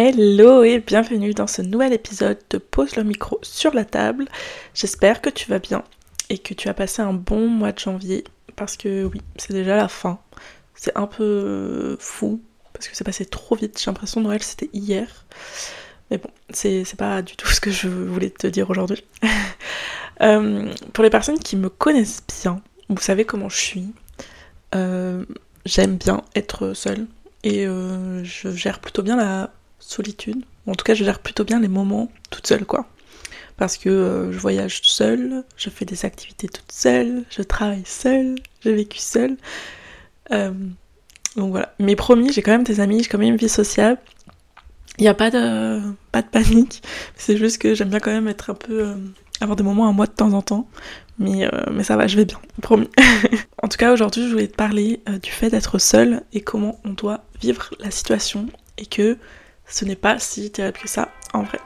Hello et bienvenue dans ce nouvel épisode de Pose le micro sur la table. J'espère que tu vas bien et que tu as passé un bon mois de janvier parce que oui, c'est déjà la fin. C'est un peu fou parce que c'est passé trop vite. J'ai l'impression Noël c'était hier. Mais bon, c'est pas du tout ce que je voulais te dire aujourd'hui. Euh, pour les personnes qui me connaissent bien, vous savez comment je suis. Euh, j'aime bien être seule et euh, je gère plutôt bien la solitude. En tout cas, je gère plutôt bien les moments toute seule, quoi. Parce que euh, je voyage seule, je fais des activités toute seule, je travaille seule, j'ai vécu seule. Euh, donc voilà. Mais promis, j'ai quand même des amis, j'ai quand même une vie sociale. Il n'y a pas de, pas de panique. C'est juste que j'aime bien quand même être un peu. Euh, avoir des moments à moi de temps en temps. Mais, mais ça va, je vais bien, promis. en tout cas, aujourd'hui, je voulais te parler du fait d'être seule et comment on doit vivre la situation et que ce n'est pas si terrible que ça en vrai.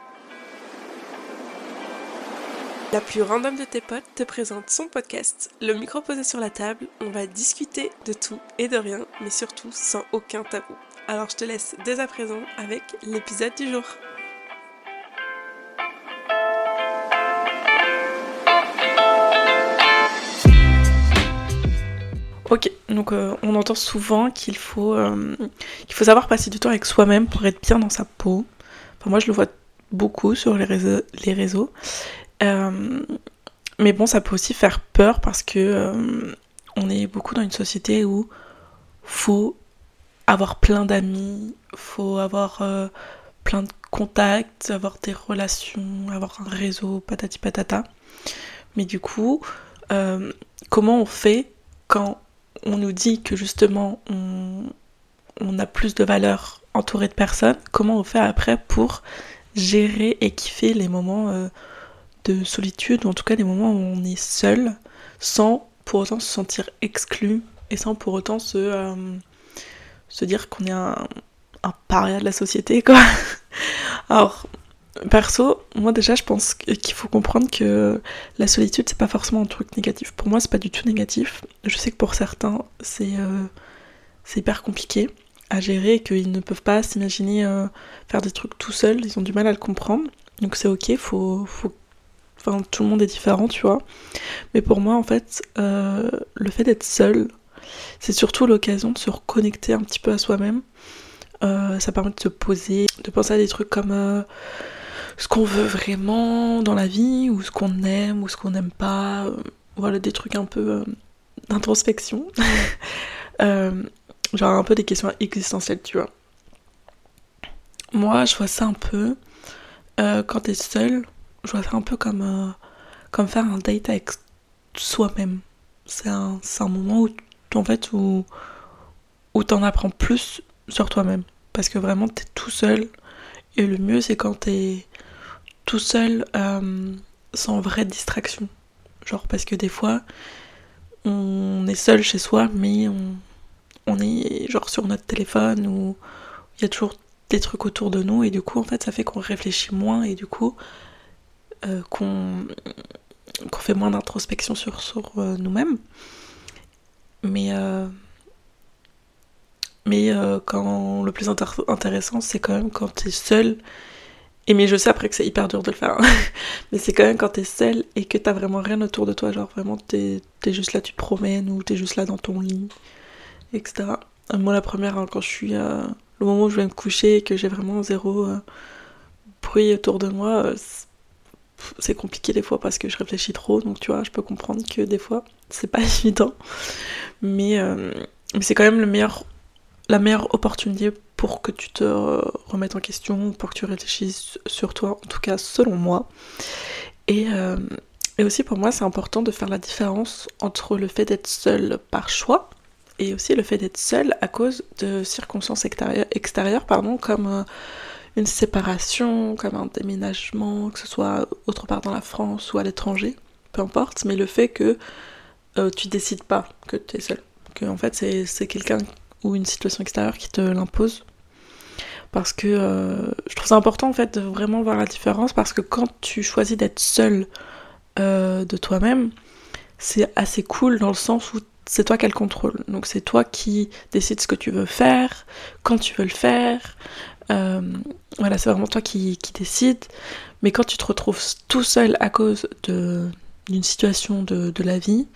La plus random de tes potes te présente son podcast, le micro posé sur la table. On va discuter de tout et de rien, mais surtout sans aucun tabou. Alors je te laisse dès à présent avec l'épisode du jour. Donc euh, on entend souvent qu'il faut, euh, qu'il faut savoir passer du temps avec soi-même pour être bien dans sa peau. Enfin, moi, je le vois beaucoup sur les réseaux. Euh, mais bon, ça peut aussi faire peur parce que on est beaucoup dans une société où faut avoir plein d'amis, faut avoir plein de contacts, avoir des relations, avoir un réseau, patati patata. Mais du coup, comment on fait quand on nous dit que justement on, a plus de valeur entouré de personnes, comment on fait après pour gérer et kiffer les moments euh, de solitude, ou en tout cas les moments où on est seul, sans pour autant se sentir exclu et sans pour autant se, euh, dire qu'on est un, un paria de la société, quoi. Alors, Perso, moi déjà, je pense qu'il faut comprendre que la solitude, c'est pas forcément un truc négatif. Pour moi, c'est pas du tout négatif. Je sais que pour certains, c'est euh, hyper compliqué à gérer et qu'ils ne peuvent pas s'imaginer euh, faire des trucs tout seuls. Ils ont du mal à le comprendre. Donc c'est ok, faut. Enfin, tout le monde est différent, tu vois. Mais pour moi, en fait, euh, le fait d'être seul, c'est surtout l'occasion de se reconnecter un petit peu à soi-même. ça permet de se poser, de penser à des trucs comme ce qu'on veut vraiment dans la vie, ou ce qu'on aime, ou ce qu'on n'aime pas. Euh, voilà, des trucs un peu euh, d'introspection. Euh, genre un peu des questions existentielles, tu vois. Moi, je vois ça un peu, quand t'es seul, je vois ça un peu comme, comme faire un date avec soi-même. C'est un, un, moment où, en fait, où, où t'en apprends plus sur toi-même. Parce que vraiment, t'es tout seul. Et le mieux, c'est quand t'es tout seul euh, sans vraie distraction. Genre parce que des fois on est seul chez soi mais on, on est genre sur notre téléphone ou il y a toujours des trucs autour de nous et du coup en fait ça fait qu'on réfléchit moins et du coup euh, qu'on fait moins d'introspection sur, sur euh, nous-mêmes. Mais mais quand le plus intéressant c'est quand même quand tu es seul et mais je sais après que c'est hyper dur de le faire. Hein. mais c'est quand même quand t'es seule et que t'as vraiment rien autour de toi. Genre vraiment t'es es juste là, tu te promènes ou t'es juste là dans ton lit, etc. Euh, moi la première, hein, quand je suis... Euh, le moment où je vais me coucher et que j'ai vraiment zéro euh, bruit autour de moi, c'est compliqué des fois parce que je réfléchis trop. Donc tu vois, je peux comprendre que des fois c'est pas évident. Mais, mais c'est quand même le meilleur, la meilleure opportunité pour que tu te remettes en question, pour que tu réfléchisses sur toi, en tout cas selon moi. Et, euh, et aussi pour moi c'est important de faire la différence entre le fait d'être seul par choix et aussi le fait d'être seul à cause de circonstances extérieures, extérieures pardon, comme euh, une séparation, comme un déménagement, que ce soit autre part dans la France ou à l'étranger, peu importe, mais le fait que euh, tu décides pas que tu es seul, que en fait c'est quelqu'un ou une situation extérieure qui te l'impose parce que euh, je trouve ça important en fait de vraiment voir la différence parce que quand tu choisis d'être seul euh, de toi-même, c'est assez cool dans le sens où c'est toi qui as le contrôle. Donc c'est toi qui décides ce que tu veux faire, quand tu veux le faire. Euh, Voilà, c'est vraiment toi qui, qui décides. Mais quand tu te retrouves tout seul à cause d'une situation de, de, la vie,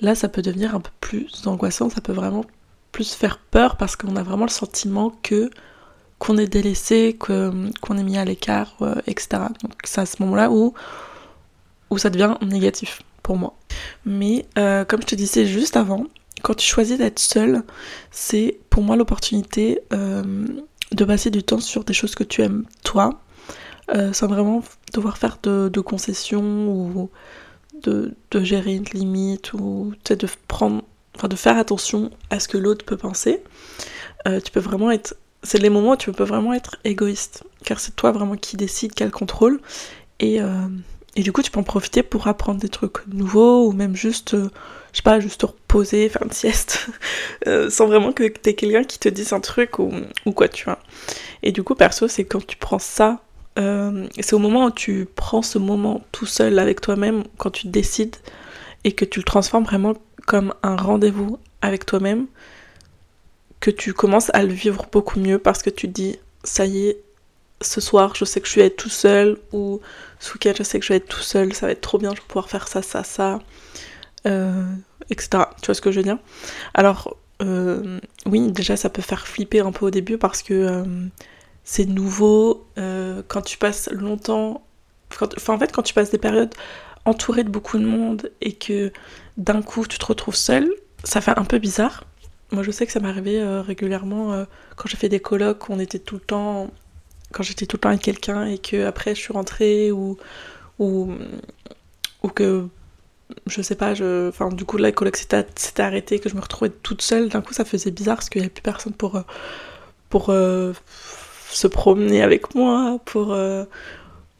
là ça peut devenir un peu plus angoissant, ça peut vraiment plus faire peur parce qu'on a vraiment le sentiment que qu'on est délaissé, qu'on est mis à l'écart, euh, etc. Donc c'est à ce moment-là où, où ça devient négatif pour moi. Mais euh, comme je te disais juste avant, quand tu choisis d'être seul, c'est pour moi l'opportunité euh, de passer du temps sur des choses que tu aimes toi, sans vraiment devoir faire de, concessions ou de, gérer une limite ou de prendre, enfin de faire attention à ce que l'autre peut penser. Tu peux vraiment être, c'est les moments où tu peux vraiment être égoïste, car c'est toi vraiment qui décide, quel contrôle, et, et du coup tu peux en profiter pour apprendre des trucs nouveaux ou même juste je sais pas, juste te reposer, faire une sieste, euh, sans vraiment que t'aies quelqu'un qui te dise un truc ou, quoi, tu vois. Et du coup, perso, c'est quand tu prends ça, euh, c'est au moment où tu prends ce moment tout seul avec toi-même, quand tu décides et que tu le transformes vraiment comme un rendez-vous avec toi-même, tu commences à le vivre beaucoup mieux parce que tu te dis, ça y est, ce soir, je sais que je vais être tout seul, ou ce week-end, je sais que je vais être tout seul, ça va être trop bien, je vais pouvoir faire ça, ça, ça. Euh, etc. Tu vois ce que je veux dire? Alors, euh, oui, déjà, ça peut faire flipper un peu au début parce que euh, c'est nouveau. quand tu passes longtemps. enfin, en fait, quand tu passes des périodes entourées de beaucoup de monde et que d'un coup tu te retrouves seul, ça fait un peu bizarre. Moi, je sais que ça m'est arrivé régulièrement quand j'ai fait des colloques on était tout le temps. Quand j'étais tout le temps avec quelqu'un et que après je suis rentrée ou, ou, que je sais pas, je... enfin, du coup, la coloc s'était arrêtée, que je me retrouvais toute seule. D'un coup, ça faisait bizarre parce qu'il n'y avait plus personne pour, euh, pour euh, se promener avec moi, pour, euh,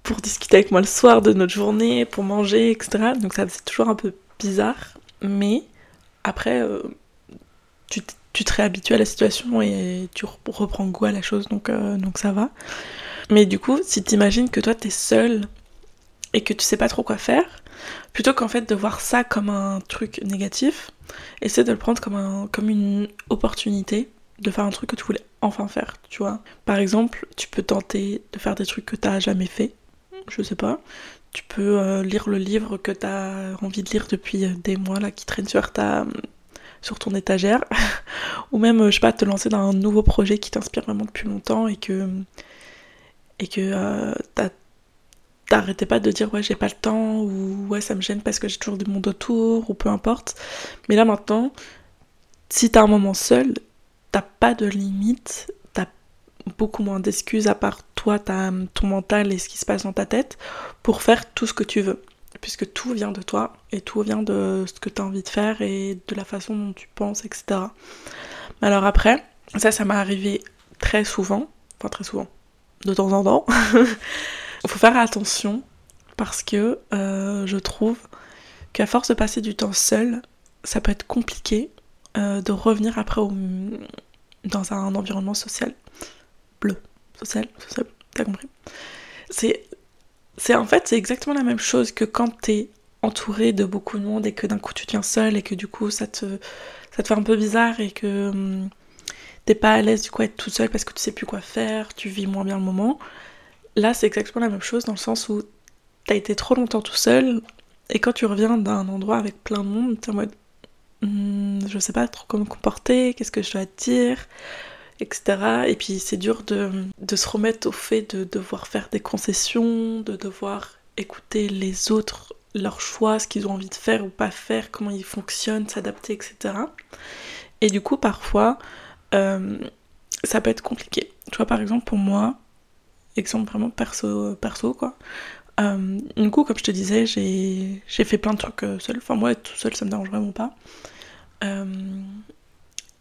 pour discuter avec moi le soir de notre journée, pour manger, etc. Donc, ça faisait toujours un peu bizarre. Mais après, tu, tu, te réhabitues à la situation et tu reprends goût à la chose, donc, donc ça va. Mais du coup, si tu imagines que toi, t'es seule et que tu sais pas trop quoi faire, plutôt qu'en fait de voir ça comme un truc négatif, essaie de le prendre comme, un, comme une opportunité de faire un truc que tu voulais enfin faire, tu vois. Par exemple, tu peux tenter de faire des trucs que t'as jamais fait, je sais pas. Tu peux euh, lire le livre que t'as envie de lire depuis euh, des mois là qui traîne sur ta sur ton étagère ou même euh, je sais pas te lancer dans un nouveau projet qui t'inspire vraiment depuis longtemps et que et que t'as t'arrêtais pas de dire ouais j'ai pas le temps ou ouais ça me gêne parce que j'ai toujours du monde autour ou peu importe. Mais là maintenant, si t'as un moment seul, t'as pas de limite, t'as beaucoup moins d'excuses à part toi, ton mental et ce qui se passe dans ta tête pour faire tout ce que tu veux. Puisque tout vient de toi et tout vient de ce que t'as envie de faire et de la façon dont tu penses, etc. Alors après, ça, ça m'est arrivé très souvent, enfin très souvent, de temps en temps. Il faut faire attention parce que euh, je trouve qu'à force de passer du temps seul, ça peut être compliqué euh, de revenir après dans un environnement social. Bleu. Social, social, t'as compris? C'est c'est en fait c'est exactement la même chose que quand t'es entouré de beaucoup de monde et que d'un coup tu viens seul et que du coup ça te ça te fait un peu bizarre et que hum, t'es pas à l'aise du coup être tout seul parce que tu sais plus quoi faire, tu vis moins bien le moment. Là, c'est exactement la même chose dans le sens où t'as été trop longtemps tout seul et quand tu reviens d'un endroit avec plein de monde, t'es en mode hmm, je sais pas trop comment me comporter, qu'est-ce que je dois dire, etc. Et puis c'est dur de, de, se remettre au fait de devoir faire des concessions, de devoir écouter les autres, leurs choix, ce qu'ils ont envie de faire ou pas faire, comment ils fonctionnent, s'adapter, etc. Et du coup, parfois, euh, ça peut être compliqué. Tu vois, par exemple, pour moi, exemple vraiment perso, perso quoi. Euh, du coup, comme je te disais, j'ai fait plein de trucs euh, seul. Enfin, moi, tout seul, ça me dérange vraiment pas. Euh,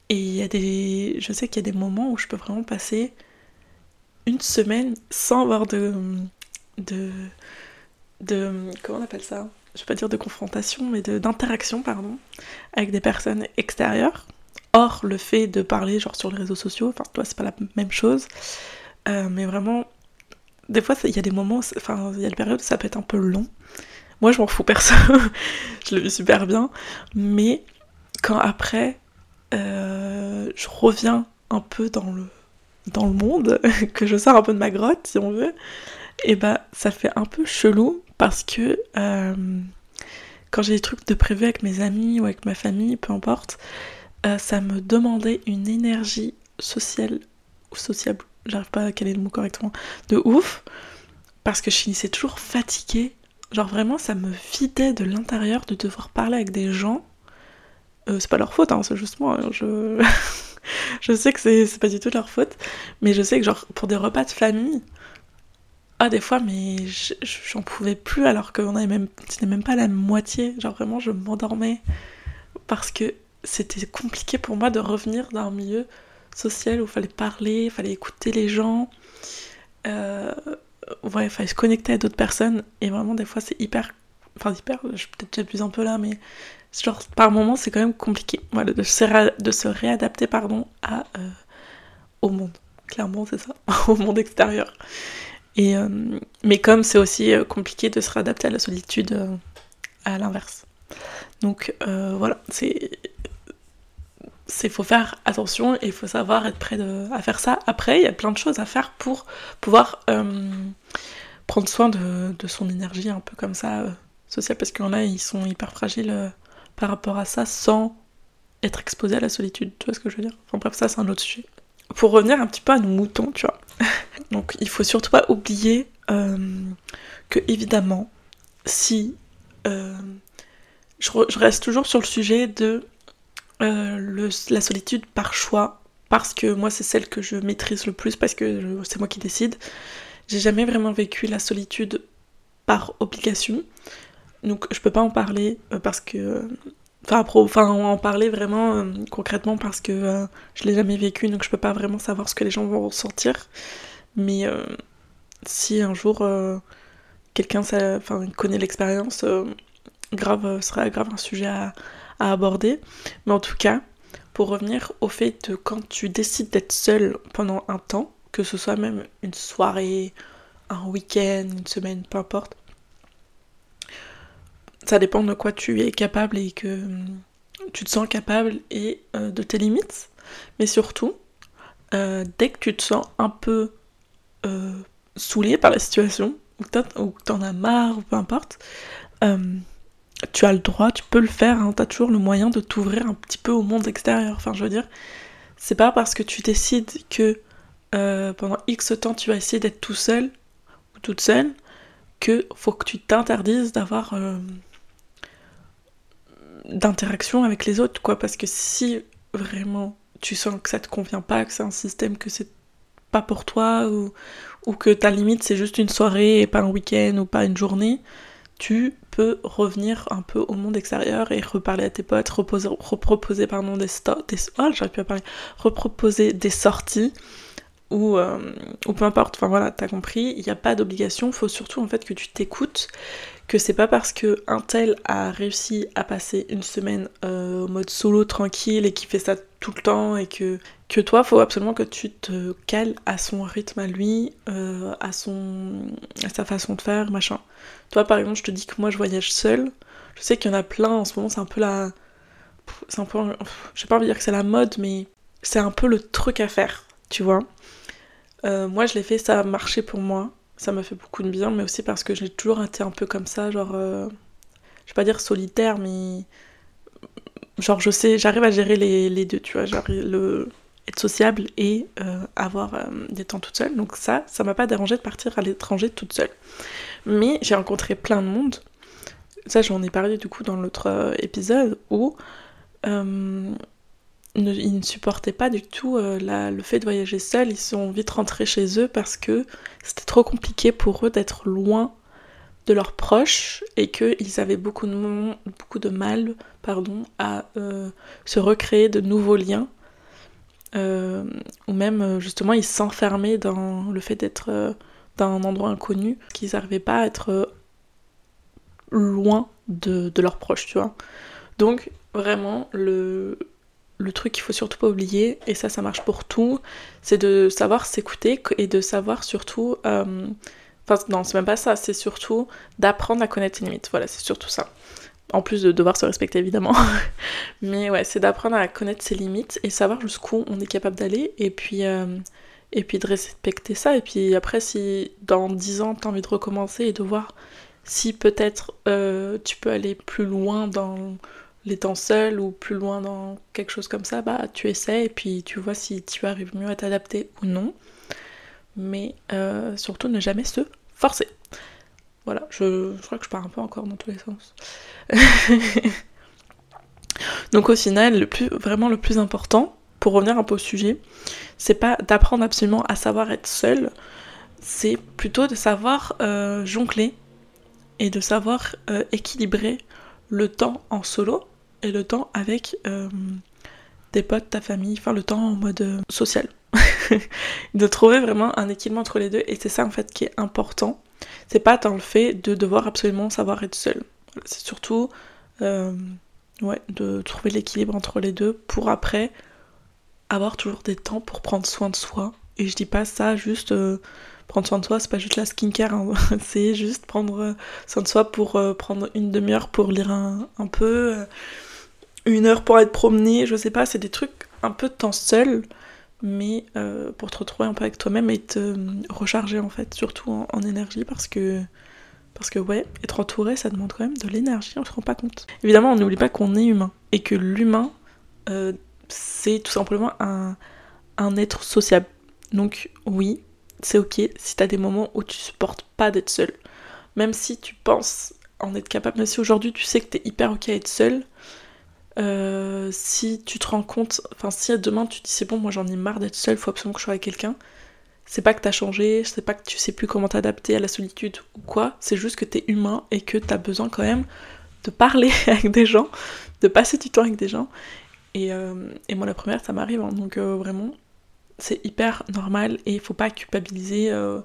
et il y a des. Je sais qu'il y a des moments où je peux vraiment passer une semaine sans avoir de. de. de. comment on appelle ça? Je vais pas dire de confrontation, mais d'interaction, pardon, avec des personnes extérieures. Or, le fait de parler, genre sur les réseaux sociaux, enfin, toi, c'est pas la même chose. mais vraiment des fois, il y a des moments, enfin, il y a des périodes où ça peut être un peu long. Moi, je m'en fous perso, je le vis super bien. Mais quand après, euh, je reviens un peu dans le, dans le monde, que je sors un peu de ma grotte si on veut, et bah ça fait un peu chelou parce que euh, quand j'ai des trucs de prévu avec mes amis ou avec ma famille, peu importe, euh, ça me demandait une énergie sociale ou sociable, j'arrive pas à caler le mot correctement, de ouf, parce que je finissais toujours fatiguée. Genre vraiment, ça me vidait de l'intérieur de devoir parler avec des gens. Euh, c'est pas leur faute, hein, c'est juste moi. Hein, je... je sais que c'est pas du tout leur faute, mais je sais que genre pour des repas de famille, ah des fois mais j'en pouvais plus alors qu'on avait même même pas la moitié, genre vraiment je m'endormais parce que c'était compliqué pour moi de revenir d'un milieu social où il fallait parler, il fallait écouter les gens, euh, ouais, il fallait se connecter à d'autres personnes et vraiment des fois c'est hyper, enfin hyper, je peut-être j'abuse un peu là mais genre par moments c'est quand même compliqué. Voilà, de, se de se réadapter pardon à euh, au monde. Clairement c'est ça. Au monde extérieur. Et euh, mais comme c'est aussi euh, compliqué de se réadapter à la solitude à l'inverse. Donc voilà c'est c'est faut faire attention et il faut savoir être prêt à faire ça. Après il y a plein de choses à faire pour pouvoir prendre soin de, de, son énergie un peu comme ça sociale parce qu'il y en a ils sont hyper fragiles par rapport à ça sans être exposé à la solitude, tu vois ce que je veux dire? Enfin bref, ça c'est un autre sujet. Pour revenir un petit peu à nos moutons, tu vois. Donc il faut surtout pas oublier euh, que évidemment, si euh, je, reste toujours sur le sujet de euh, la solitude par choix, parce que moi c'est celle que je maîtrise le plus, parce que c'est moi qui décide. J'ai jamais vraiment vécu la solitude par obligation. Donc je peux pas en parler euh, parce que. Enfin, en parler vraiment euh, concrètement parce que euh, je l'ai jamais vécu, donc je peux pas vraiment savoir ce que les gens vont ressentir. Mais si un jour quelqu'un connaît l'expérience, grave, serait grave un sujet à, à aborder. Mais en tout cas, pour revenir au fait de quand tu décides d'être seul pendant un temps, que ce soit même une soirée, un week-end, une semaine, peu importe, ça dépend de quoi tu es capable et que tu te sens capable et euh, de tes limites. Mais surtout, euh, dès que tu te sens un peu euh, saoulé par la situation, ou que t'en as marre, ou peu importe, tu as le droit, tu peux le faire, hein, t'as toujours le moyen de t'ouvrir un petit peu au monde extérieur. Enfin, je veux dire, c'est pas parce que tu décides que pendant X temps tu vas essayer d'être tout seul ou toute seule que faut que tu t'interdises d'avoir d'interaction avec les autres, quoi. Parce que si vraiment tu sens que ça te convient pas, que c'est un système que c'est pas pour toi, ou, ou que ta limite c'est juste une soirée et pas un week-end ou pas une journée, tu peux revenir un peu au monde extérieur et reparler à tes potes, reposer, reproposer pardon, des, des oh, pu parler, reproposer des sorties ou, euh, ou peu importe, enfin voilà, t'as compris, il n'y a pas d'obligation, faut surtout en fait que tu t'écoutes, que c'est pas parce que un tel a réussi à passer une semaine euh, au mode solo tranquille et qui fait ça tout le temps et que que toi faut absolument que tu te cales à son rythme à lui, euh, à son à sa façon de faire, machin. Toi par exemple, je te dis que moi je voyage seule. Je sais qu'il y en a plein en ce moment, c'est un peu la c'est un peu je sais pas envie de dire que c'est la mode mais c'est un peu le truc à faire, tu vois. Euh, moi je l'ai fait, ça a marché pour moi ça m'a fait beaucoup de bien, mais aussi parce que j'ai toujours été un peu comme ça, genre, euh, je vais pas dire solitaire, mais genre je sais, j'arrive à gérer les, deux, tu vois, genre le être sociable et euh, avoir des temps toute seule. Donc ça, ça m'a pas dérangé de partir à l'étranger toute seule. Mais j'ai rencontré plein de monde. Ça, j'en ai parlé du coup dans l'autre épisode où ils ne supportaient pas du tout euh, le fait de voyager seuls, ils sont vite rentrés chez eux parce que c'était trop compliqué pour eux d'être loin de leurs proches et qu'ils avaient beaucoup de, beaucoup de mal pardon, à euh, se recréer de nouveaux liens. Euh, ou même justement ils s'enfermaient dans le fait d'être dans un endroit inconnu, qu'ils n'arrivaient pas à être loin de, de leurs proches, tu vois. Donc vraiment le, le truc qu'il faut surtout pas oublier, et ça, ça marche pour tout, c'est de savoir s'écouter et de savoir surtout. Euh, enfin, non, c'est même pas ça, c'est surtout d'apprendre à connaître ses limites. Voilà, c'est surtout ça. En plus de devoir se respecter, évidemment. Mais ouais, c'est d'apprendre à connaître ses limites et savoir jusqu'où on est capable d'aller, et puis. Euh, et puis de respecter ça. Et puis après, si dans 10 ans, tu as envie de recommencer et de voir si peut-être euh, tu peux aller plus loin dans temps seuls ou plus loin dans quelque chose comme ça, bah tu essaies et puis tu vois si tu arrives mieux à t'adapter ou non. Mais euh, surtout ne jamais se forcer. Voilà, je, crois que je pars un peu encore dans tous les sens. Donc au final, le plus, vraiment le plus important, pour revenir un peu au sujet, c'est pas d'apprendre absolument à savoir être seul, c'est plutôt de savoir euh, jongler et de savoir euh, équilibrer le temps en solo le temps avec euh, des potes, ta famille, enfin le temps en mode social. de trouver vraiment un équilibre entre les deux et c'est ça en fait qui est important. C'est pas dans le fait de devoir absolument savoir être seul. C'est surtout ouais, de trouver l'équilibre entre les deux pour après avoir toujours des temps pour prendre soin de soi. Et je dis pas ça juste euh, prendre soin de soi, c'est pas juste la skincare, hein. c'est juste prendre euh, soin de soi pour euh, prendre une demi-heure pour lire un peu, une heure pour être promené, je sais pas, c'est des trucs un peu de temps seul, mais pour te retrouver un peu avec toi-même et te recharger en fait, surtout en, énergie parce que. Parce que ouais, être entouré, ça demande quand même de l'énergie, on se rend pas compte. Évidemment, on n'oublie pas qu'on est humain et que l'humain c'est tout simplement un, être sociable. Donc oui, c'est ok si t'as des moments où tu supportes pas d'être seul. Même si tu penses en être capable, même si aujourd'hui tu sais que t'es hyper ok à être seul, euh, si tu te rends compte, enfin si demain tu dis c'est bon, moi j'en ai marre d'être seul, faut absolument que je sois avec quelqu'un, c'est pas que t'as changé, c'est pas que tu sais plus comment t'adapter à la solitude ou quoi, c'est juste que t'es humain et que t'as besoin quand même de parler avec des gens, de passer du temps avec des gens euh, et, moi, la première, ça m'arrive. Hein. donc, euh, vraiment, c'est hyper normal et il faut pas culpabiliser euh,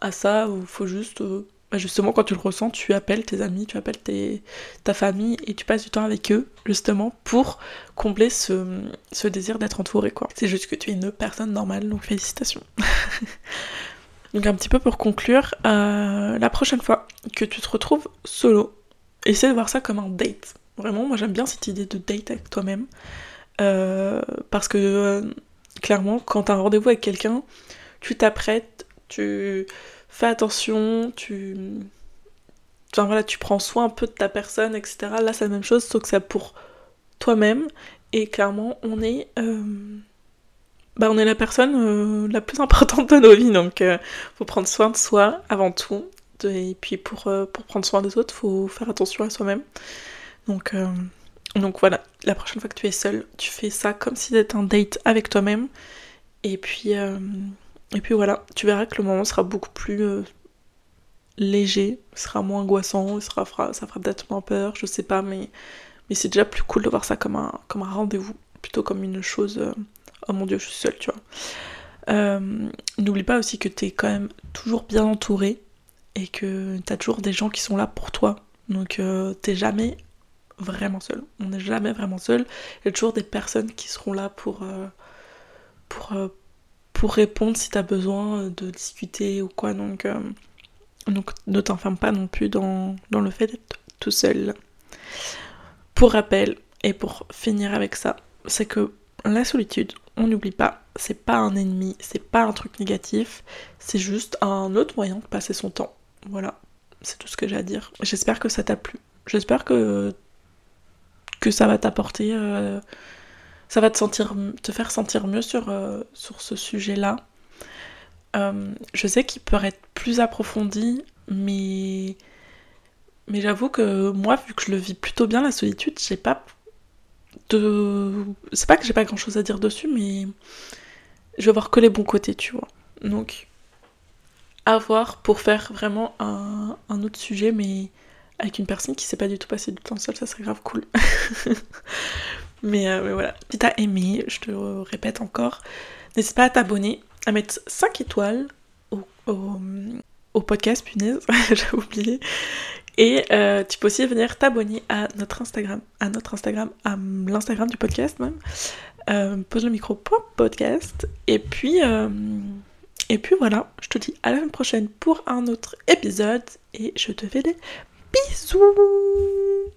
à ça. Il faut juste. Bah, justement, quand tu le ressens, tu appelles tes amis, tu appelles tes, ta famille et tu passes du temps avec eux, justement, pour combler ce, désir d'être entouré, quoi. C'est juste que tu es une personne normale, donc félicitations. donc, un petit peu pour conclure, la prochaine fois que tu te retrouves solo, essaie de voir ça comme un date. Vraiment, moi j'aime bien cette idée de date avec toi-même. Euh, parce que euh, clairement, quand t'as un rendez-vous avec quelqu'un, tu t'apprêtes, tu fais attention, tu. Enfin voilà, tu prends soin un peu de ta personne, etc. Là, c'est la même chose, sauf que c'est pour toi-même. Et clairement, on est. Euh, bah, on est la personne la plus importante de nos vies, donc faut prendre soin de soi avant tout. Et puis pour, pour prendre soin des autres, faut faire attention à soi-même. Donc, euh, voilà, la prochaine fois que tu es seule, tu fais ça comme si c'était un date avec toi-même. Et puis, euh, et puis voilà, tu verras que le moment sera beaucoup plus euh, léger, sera moins angoissant, sera, ça fera peut-être moins peur, je sais pas, mais, mais c'est déjà plus cool de voir ça comme un, comme un rendez-vous, plutôt comme une chose, oh mon dieu, je suis seule, tu vois. N'oublie pas aussi que t'es quand même toujours bien entouré et que t'as toujours des gens qui sont là pour toi. Donc t'es jamais vraiment seul. On n'est jamais vraiment seul. Il y a toujours des personnes qui seront là pour, euh, pour, euh, pour répondre si tu as besoin de discuter ou quoi. Donc, euh, donc ne t'enferme pas non plus dans, dans le fait d'être tout seul. Pour rappel, et pour finir avec ça, c'est que la solitude, on n'oublie pas, c'est pas un ennemi, c'est pas un truc négatif, c'est juste un autre moyen de passer son temps. Voilà, c'est tout ce que j'ai à dire. J'espère que ça t'a plu. J'espère que que ça va t'apporter, euh, ça va te, faire sentir mieux sur, euh, ce sujet-là. Euh, je sais qu'il peut être plus approfondi, mais, j'avoue que moi, vu que je le vis plutôt bien la solitude, j'ai pas de. C'est pas que j'ai pas grand chose à dire dessus, mais je vais voir que les bons côtés, tu vois. Donc, à voir pour faire vraiment un, un autre sujet, mais avec une personne qui sait pas du tout passer du temps seul, ça serait grave cool. mais, euh, mais, voilà, si t'as aimé, je te répète encore, n'hésite pas à t'abonner, à mettre 5 étoiles au, podcast, punaise, j'ai oublié. Et euh, tu peux aussi venir t'abonner à notre Instagram, à notre Instagram, à l'Instagram du podcast même. Euh, pose le micro podcast. Et puis, et puis voilà, je te dis à la semaine prochaine pour un autre épisode et je te fais des Bisous